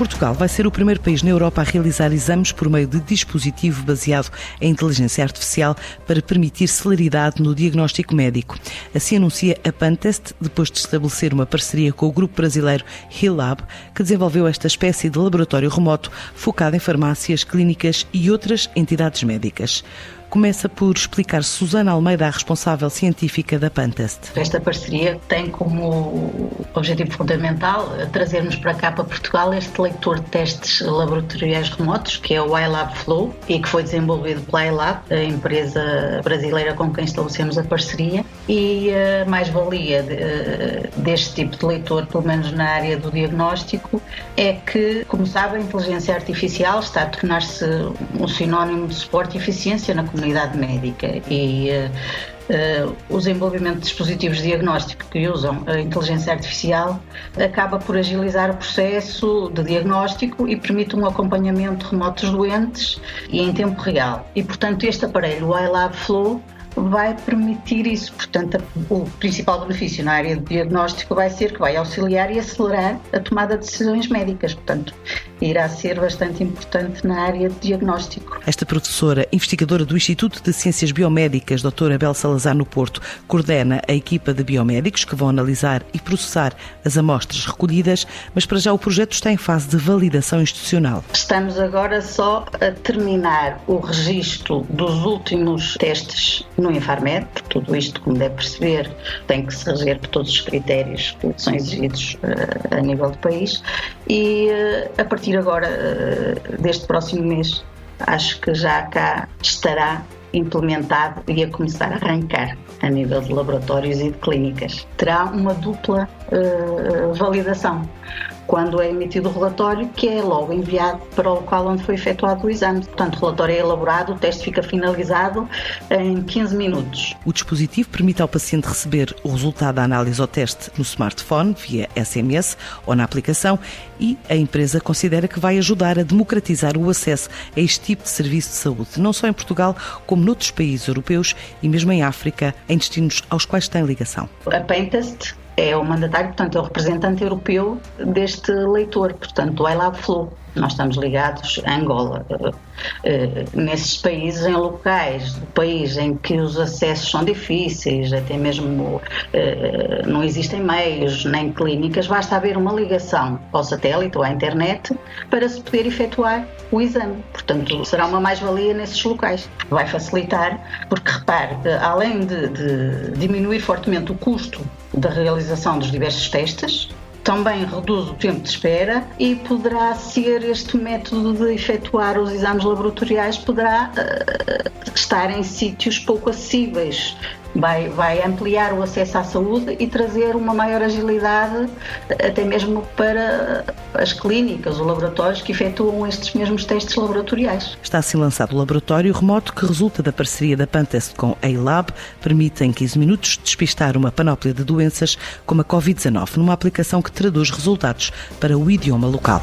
Portugal vai ser o primeiro país na Europa a realizar exames por meio de dispositivo baseado em inteligência artificial para permitir celeridade no diagnóstico médico. Assim anuncia a Pantest, depois de estabelecer uma parceria com o grupo brasileiro Hillab, que desenvolveu esta espécie de laboratório remoto focado em farmácias, clínicas e outras entidades médicas começa por explicar Susana Almeida, a responsável científica da Pantest. Esta parceria tem como objetivo fundamental trazermos para cá, para Portugal, este leitor de testes laboratoriais remotos, que é o iLab Flow, e que foi desenvolvido pela iLab, a empresa brasileira com quem estabelecemos a parceria. E a mais-valia de, deste tipo de leitor, pelo menos na área do diagnóstico, é que, como sabe, a inteligência artificial está a tornar-se um sinónimo de suporte e eficiência na comunidade comunidade médica e uh, o desenvolvimento de dispositivos de diagnóstico que usam a inteligência artificial acaba por agilizar o processo de diagnóstico e permite um acompanhamento remoto dos doentes e em tempo real. E, portanto, este aparelho, o iLab Flow, vai permitir isso. Portanto, o principal benefício na área de diagnóstico vai ser que vai auxiliar e acelerar a tomada de decisões médicas. Portanto, irá ser bastante importante na área de diagnóstico. Esta professora, investigadora do Instituto de Ciências Biomédicas, doutora Abel Salazar no Porto, coordena a equipa de biomédicos que vão analisar e processar as amostras recolhidas, mas para já o projeto está em fase de validação institucional. Estamos agora só a terminar o registro dos últimos testes no Infarmed, tudo isto, como deve perceber, tem que se reger por todos os critérios que são exigidos uh, a nível do país. E uh, a partir agora uh, deste próximo mês acho que já cá estará implementado e a começar a arrancar a nível de laboratórios e de clínicas. Terá uma dupla validação quando é emitido o relatório, que é logo enviado para o local onde foi efetuado o exame. Portanto, o relatório é elaborado, o teste fica finalizado em 15 minutos. O dispositivo permite ao paciente receber o resultado da análise ao teste no smartphone, via SMS ou na aplicação, e a empresa considera que vai ajudar a democratizar o acesso a este tipo de serviço de saúde, não só em Portugal, como noutros países europeus e mesmo em África, em destinos aos quais tem ligação. A Paintest é o mandatário, portanto, é o representante europeu deste leitor, portanto, do iLab Flow. Nós estamos ligados a Angola. Uh, nesses países, em locais do país em que os acessos são difíceis, até mesmo uh, não existem meios nem clínicas, basta haver uma ligação ao satélite ou à internet para se poder efetuar o exame. Portanto, será uma mais-valia nesses locais. Vai facilitar, porque repare, além de, de diminuir fortemente o custo da realização dos diversos testes, também reduz o tempo de espera e poderá ser este método de efetuar os exames laboratoriais poderá uh, estar em sítios pouco acessíveis vai, vai ampliar o acesso à saúde e trazer uma maior agilidade, até mesmo para as clínicas, os laboratórios que efetuam estes mesmos testes laboratoriais. Está assim lançado o laboratório remoto que resulta da parceria da Pantest com a iLab, permite em 15 minutos despistar uma panóplia de doenças como a Covid-19 numa aplicação que traduz resultados para o idioma local.